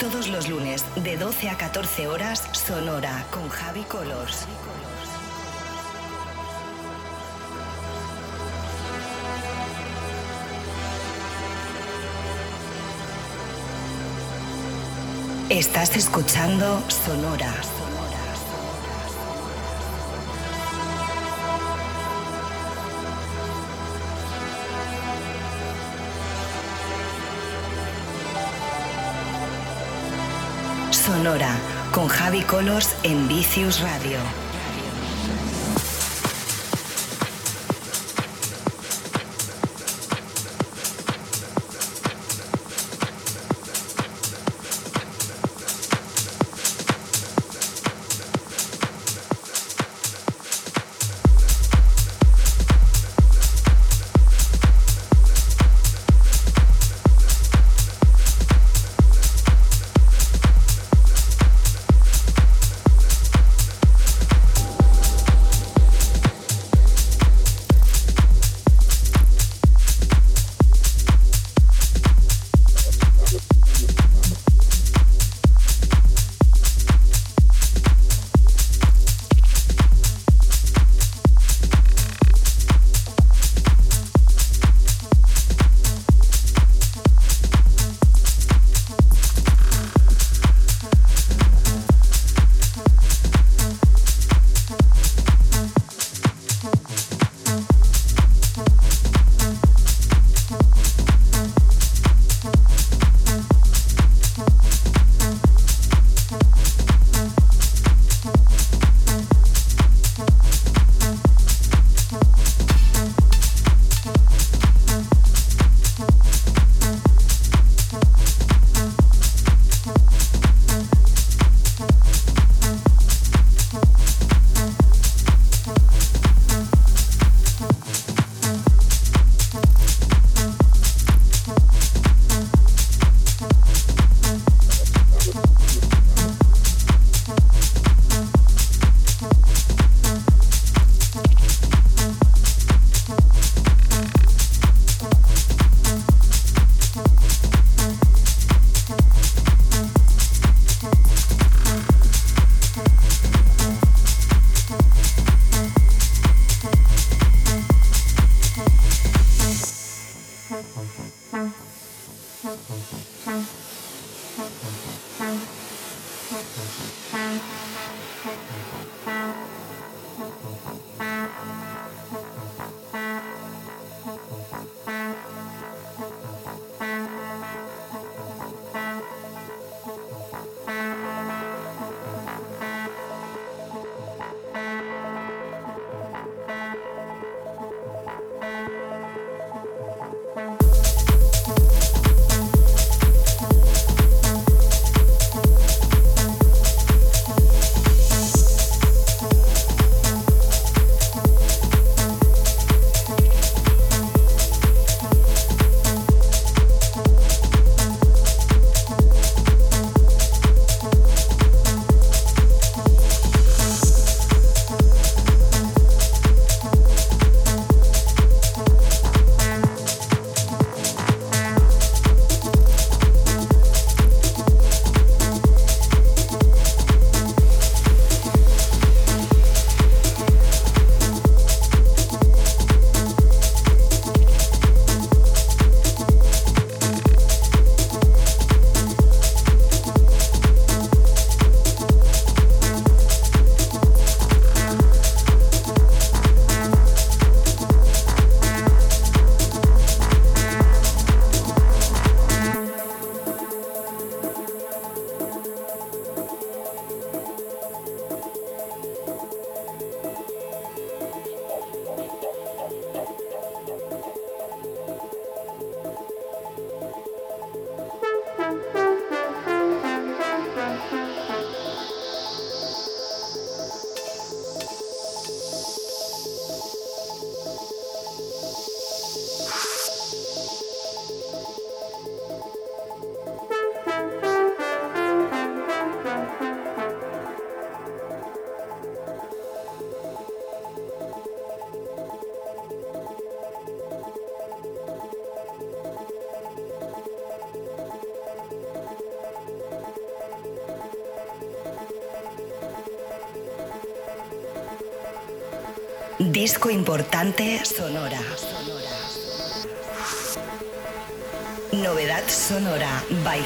Todos los lunes de 12 a 14 horas, Sonora con Javi Colors. Estás escuchando Sonora. Sonora con Javi Colors en Vicious Radio. Importante Sonora. Novedad sonora by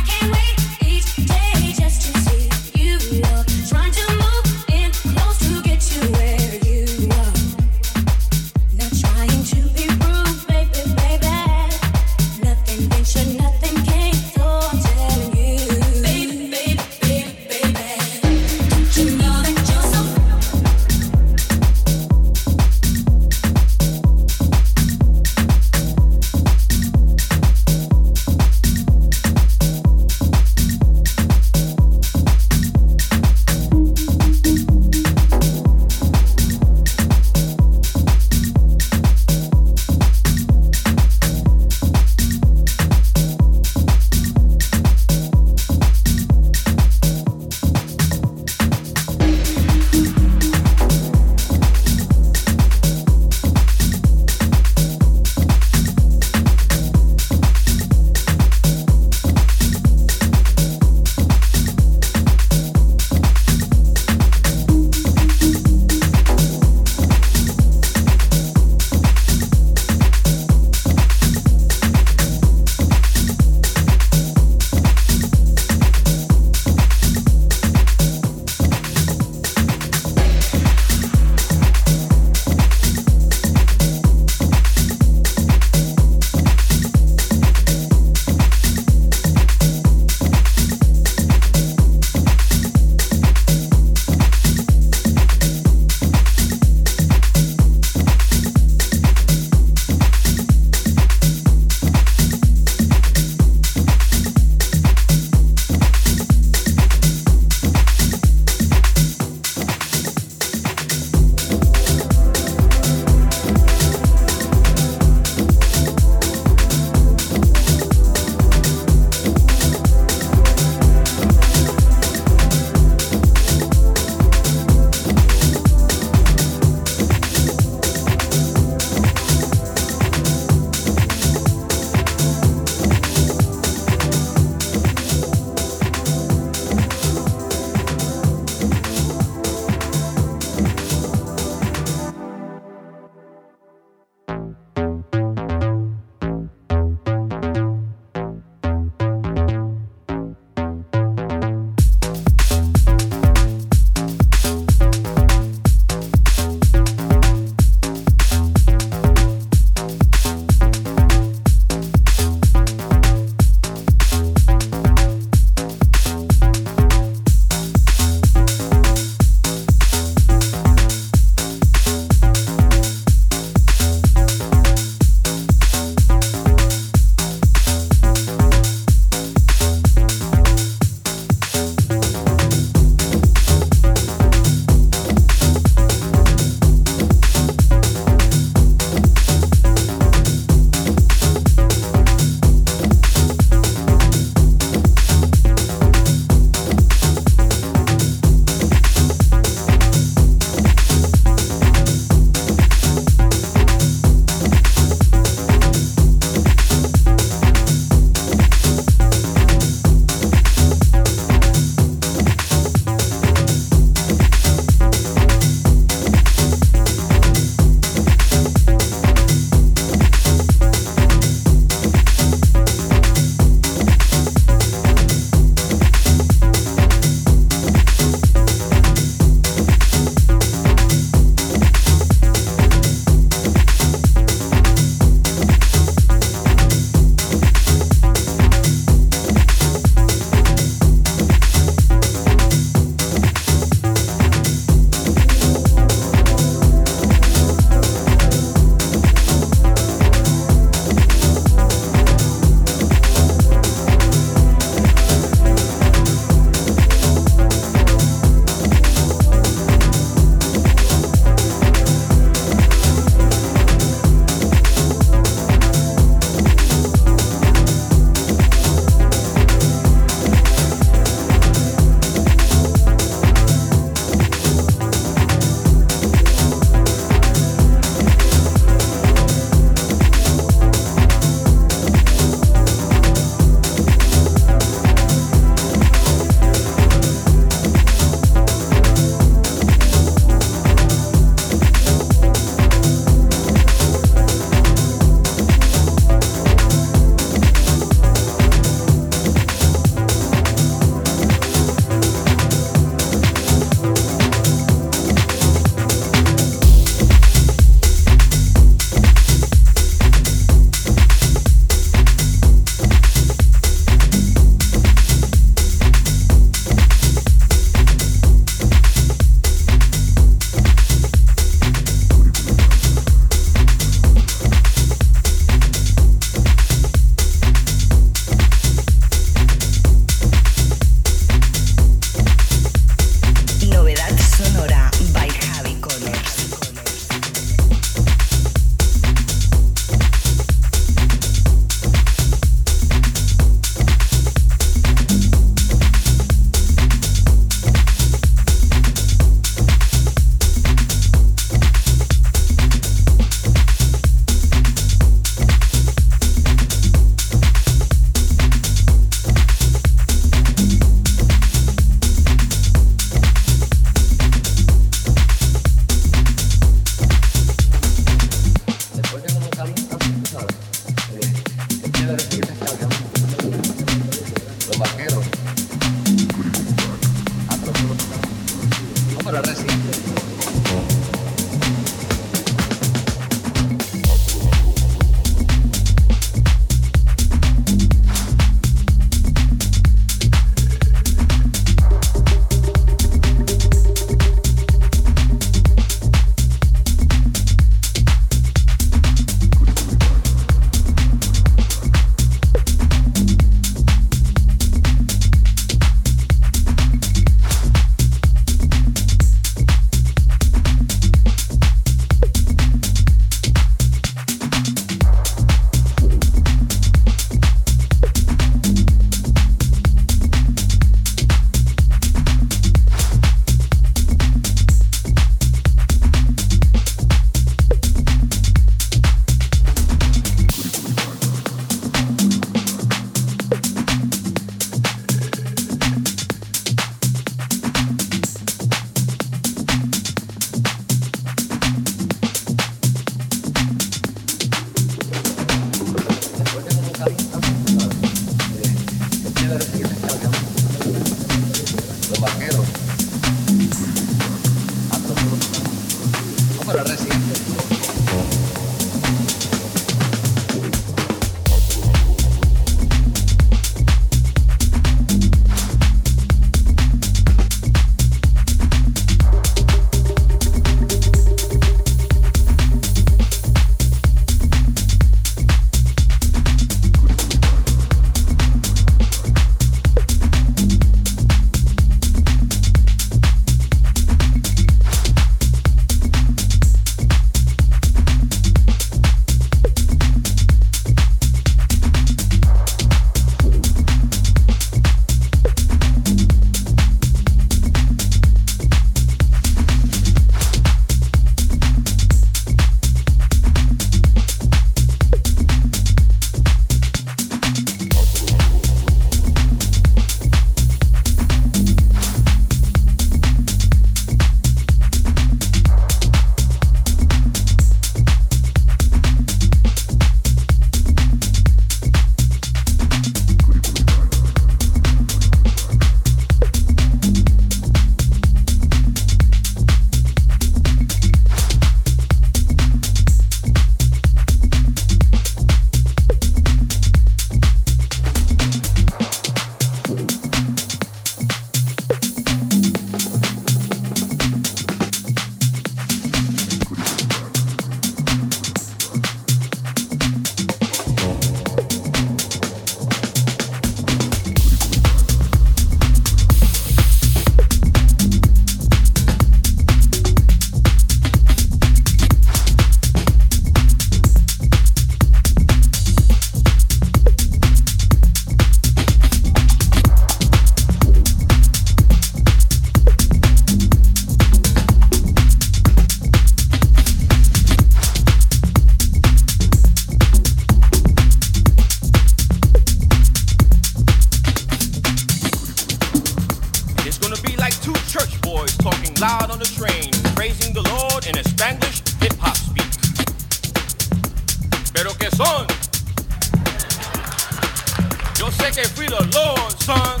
que fui the Lord, son.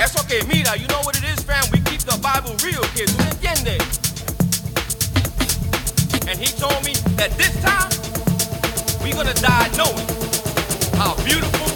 Eso que mira, you know what it is, fam? We keep the Bible real, kids. ¿Tú? And he told me that this time, we're gonna die knowing how beautiful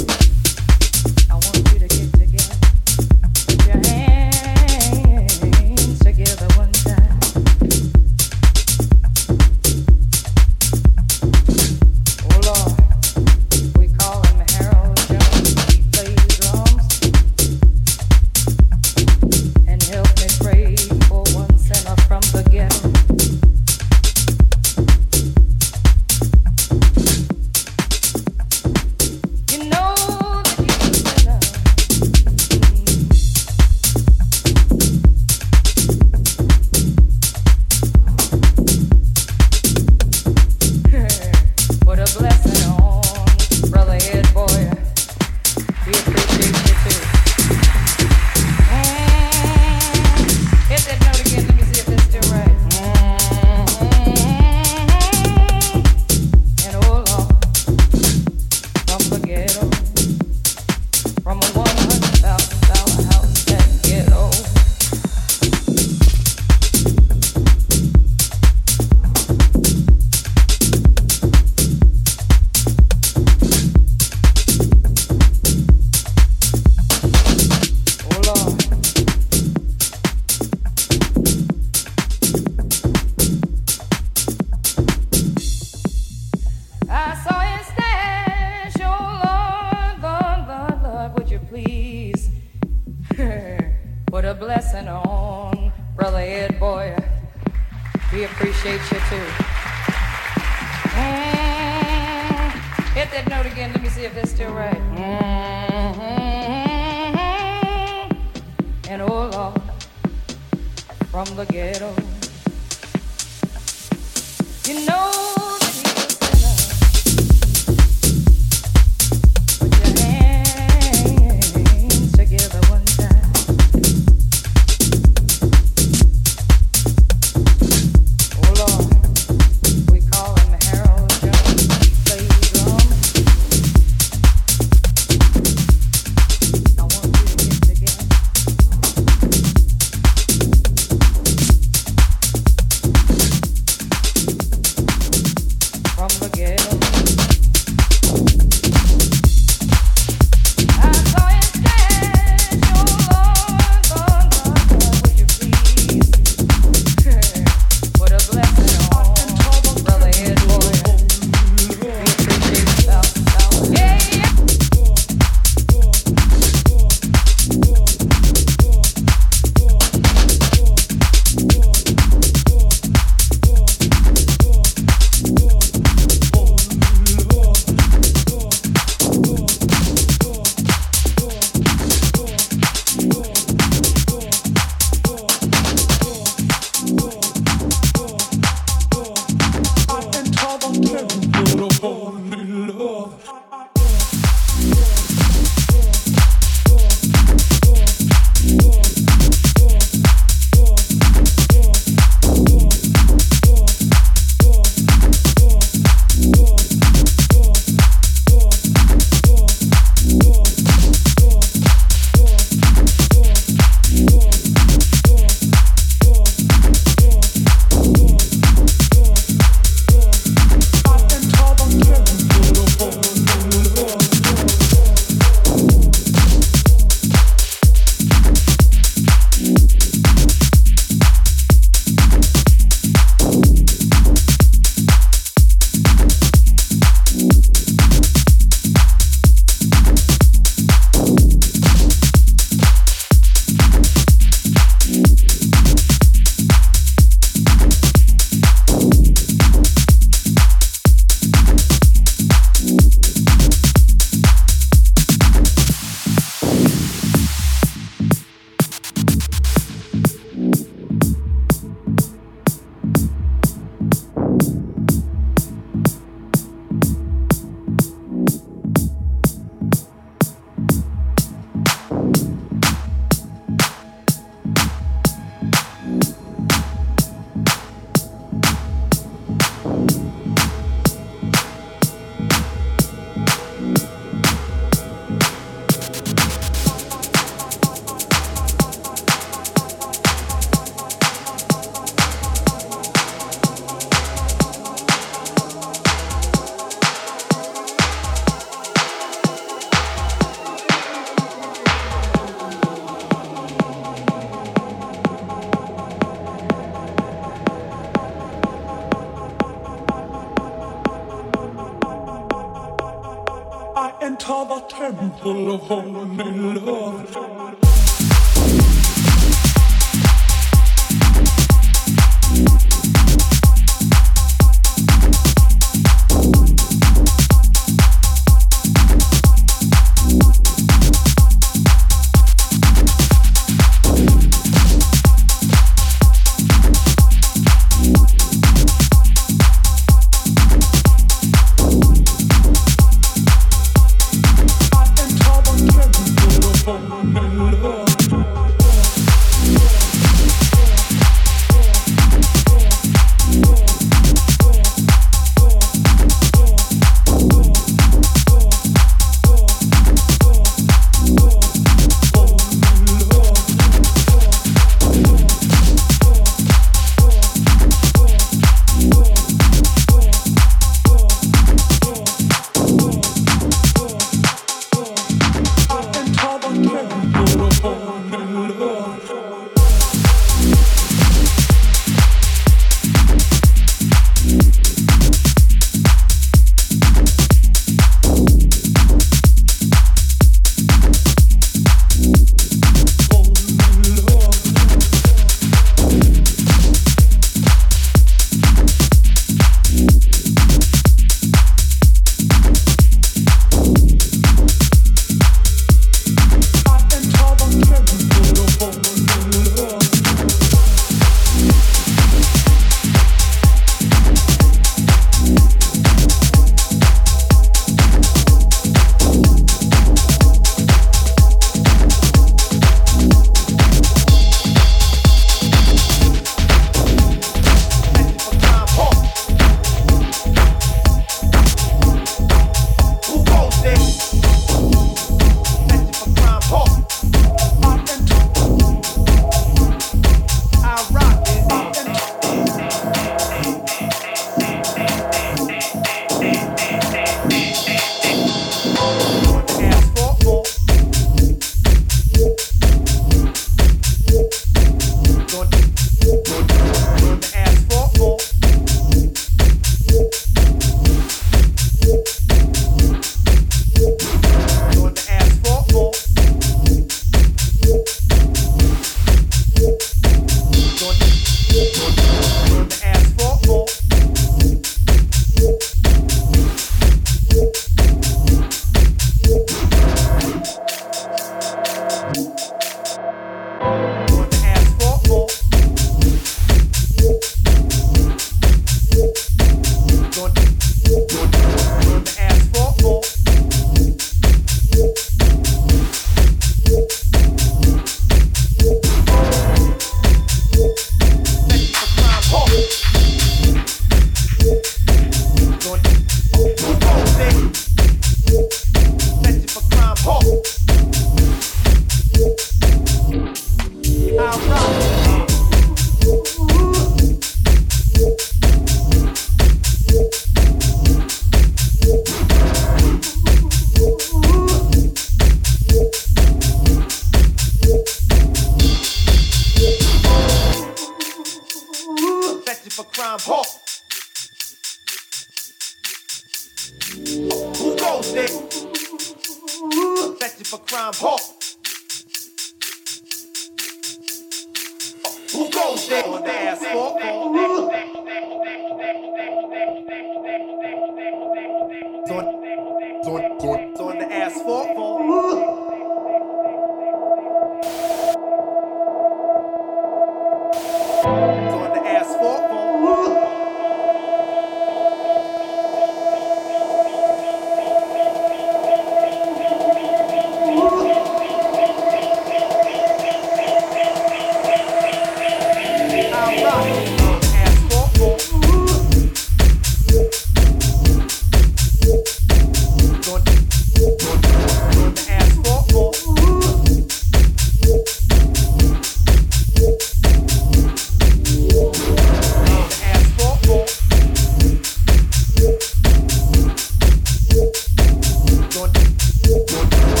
Música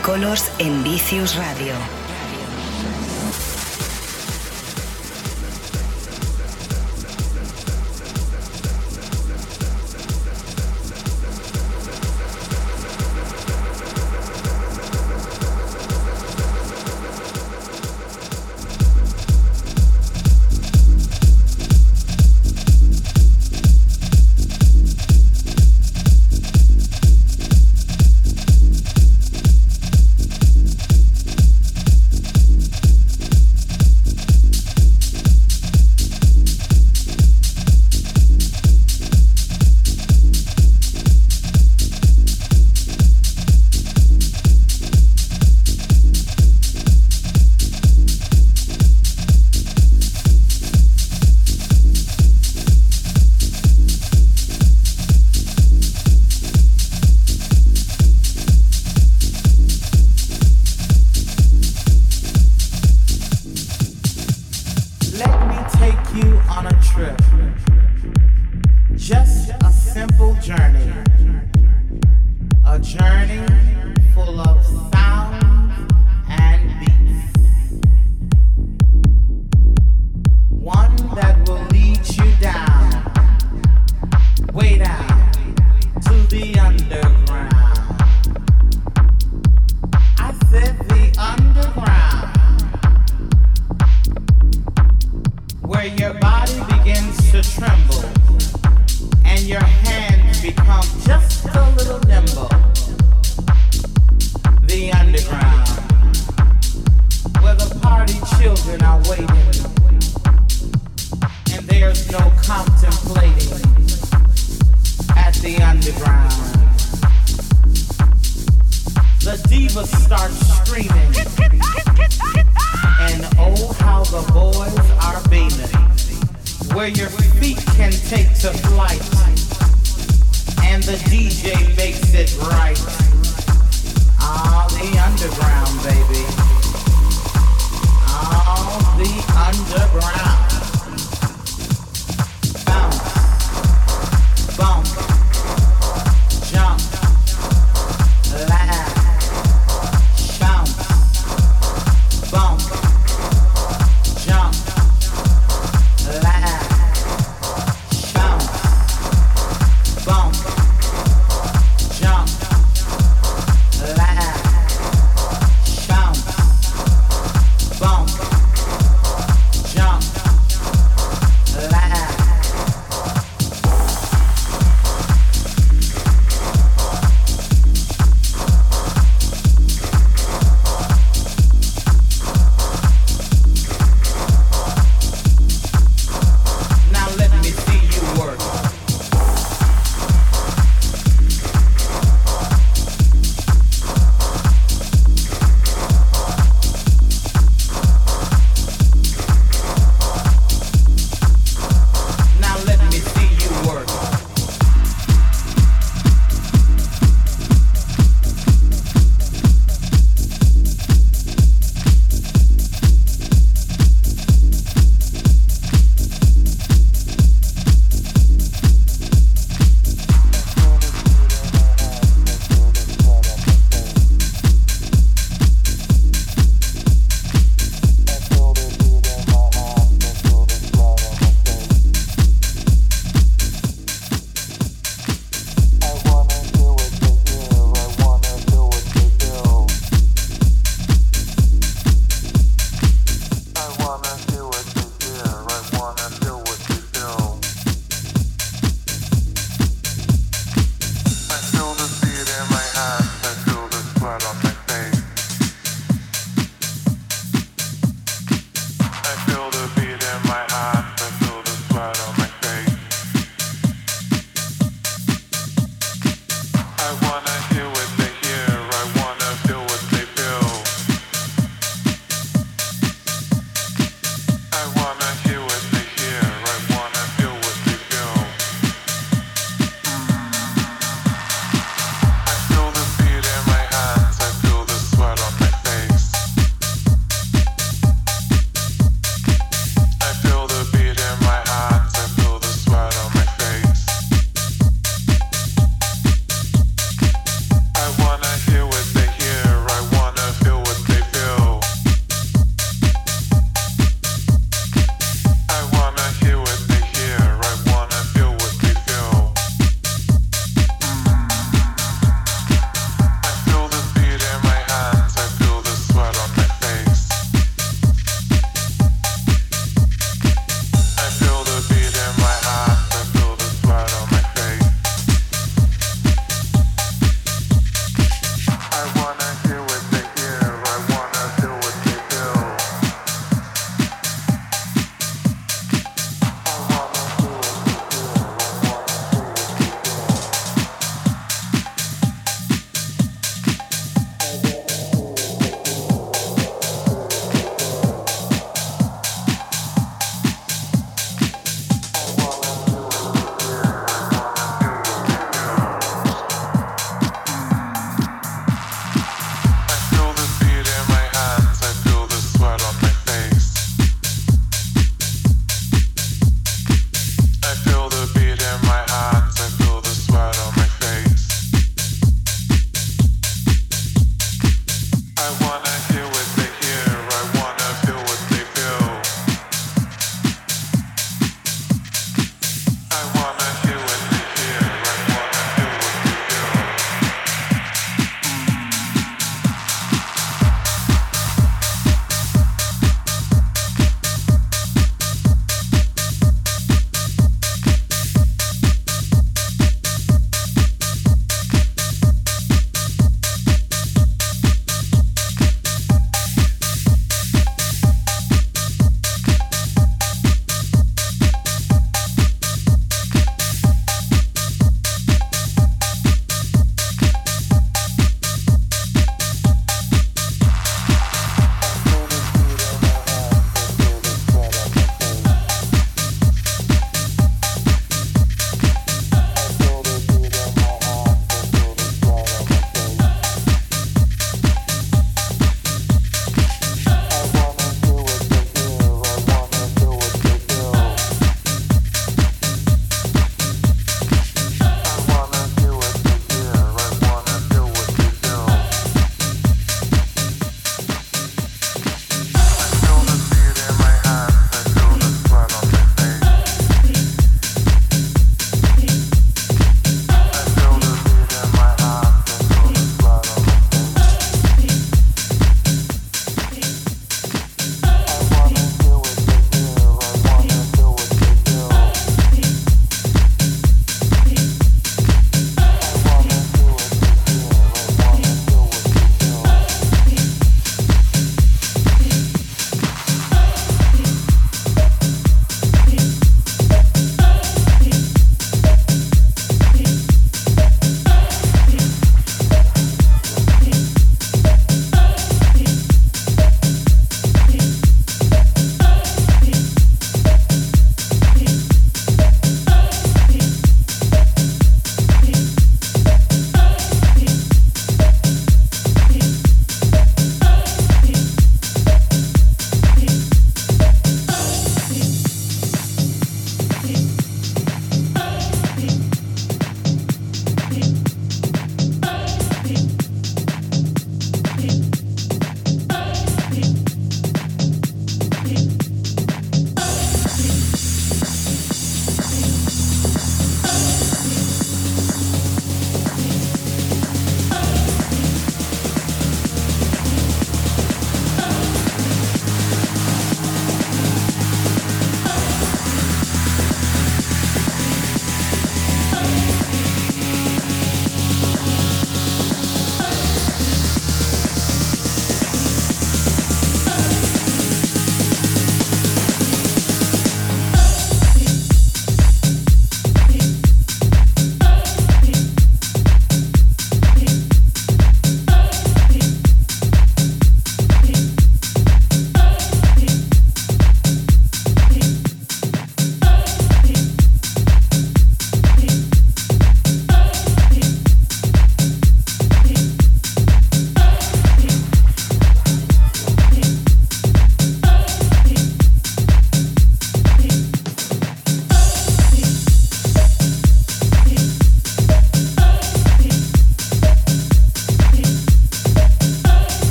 con Javi Colors en Vicious Radio.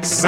It's